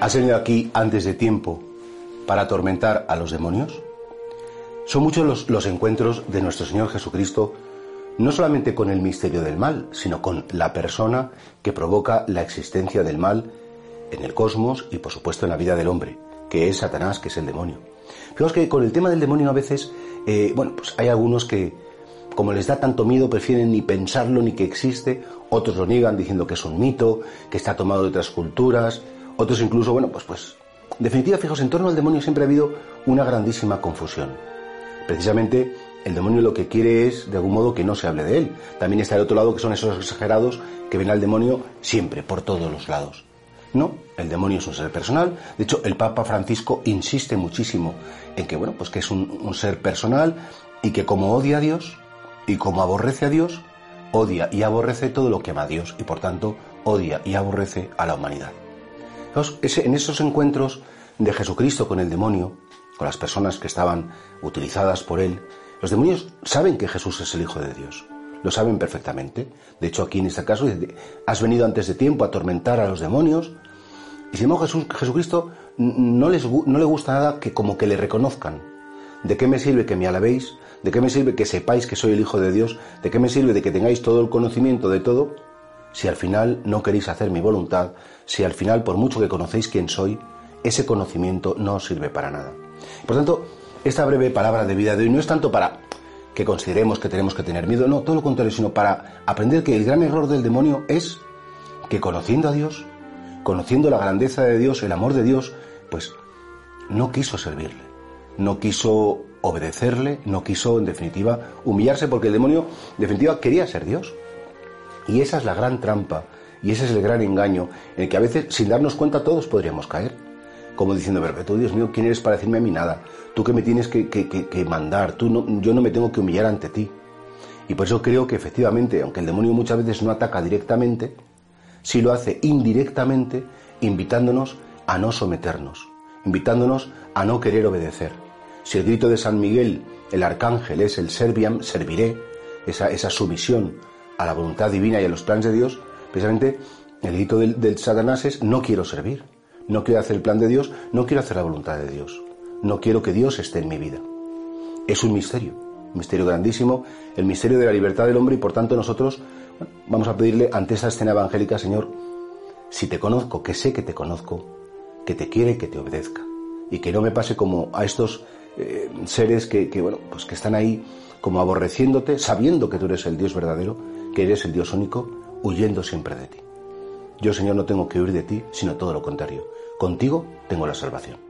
¿Has venido aquí antes de tiempo para atormentar a los demonios? Son muchos los, los, encuentros de nuestro Señor Jesucristo, no solamente con el misterio del mal, sino con la persona que provoca la existencia del mal en el cosmos y por supuesto en la vida del hombre, que es Satanás, que es el demonio. Fijaos que con el tema del demonio a veces, eh, bueno, pues hay algunos que, como les da tanto miedo, prefieren ni pensarlo ni que existe, otros lo niegan diciendo que es un mito, que está tomado de otras culturas, otros incluso, bueno, pues, pues, en definitiva, fijaos, en torno al demonio siempre ha habido una grandísima confusión. Precisamente el demonio lo que quiere es, de algún modo, que no se hable de él. También está el otro lado, que son esos exagerados que ven al demonio siempre, por todos los lados. No, el demonio es un ser personal. De hecho, el Papa Francisco insiste muchísimo en que, bueno, pues que es un, un ser personal y que como odia a Dios y como aborrece a Dios, odia y aborrece todo lo que ama a Dios y por tanto odia y aborrece a la humanidad en esos encuentros de Jesucristo con el demonio, con las personas que estaban utilizadas por él, los demonios saben que Jesús es el Hijo de Dios. Lo saben perfectamente. De hecho, aquí en este caso, has venido antes de tiempo a atormentar a los demonios. Y sin embargo, Jesús, Jesucristo no, les, no le gusta nada que como que le reconozcan. ¿De qué me sirve que me alabéis? ¿De qué me sirve que sepáis que soy el Hijo de Dios? ¿De qué me sirve de que tengáis todo el conocimiento de todo? Si al final no queréis hacer mi voluntad, si al final, por mucho que conocéis quién soy, ese conocimiento no sirve para nada. Por tanto, esta breve palabra de vida de hoy no es tanto para que consideremos que tenemos que tener miedo, no, todo lo contrario, sino para aprender que el gran error del demonio es que conociendo a Dios, conociendo la grandeza de Dios, el amor de Dios, pues no quiso servirle, no quiso obedecerle, no quiso, en definitiva, humillarse, porque el demonio, en definitiva, quería ser Dios. Y esa es la gran trampa y ese es el gran engaño en el que a veces, sin darnos cuenta, todos podríamos caer. Como diciendo, pero Dios mío, ¿quién eres para decirme a mí nada? Tú que me tienes que, mandar, tú no, yo no me tengo que humillar ante ti. Y por eso creo que efectivamente, aunque el demonio muchas veces no ataca directamente, sí lo hace indirectamente, invitándonos a no someternos, invitándonos a no querer obedecer. Si el grito de San Miguel, el arcángel, es el serviam, serviré, esa, esa sumisión a la voluntad divina y a los planes de Dios, precisamente el grito del, Satanás es no quiero servir, no quiero hacer el plan de Dios, no quiero hacer la voluntad de Dios, no quiero que Dios esté en mi vida. Es un misterio, un misterio grandísimo, el misterio de la libertad del hombre y por tanto nosotros vamos a pedirle ante esa escena evangélica, Señor, si te conozco, que sé que te conozco, que te quiere que te obedezca y que no me pase como a estos eh, seres que, bueno, pues que están ahí como aborreciéndote, sabiendo que tú eres el Dios verdadero que eres el Dios único, huyendo siempre de ti. Yo, Señor, no tengo que huir de ti, sino todo lo contrario. Contigo tengo la salvación.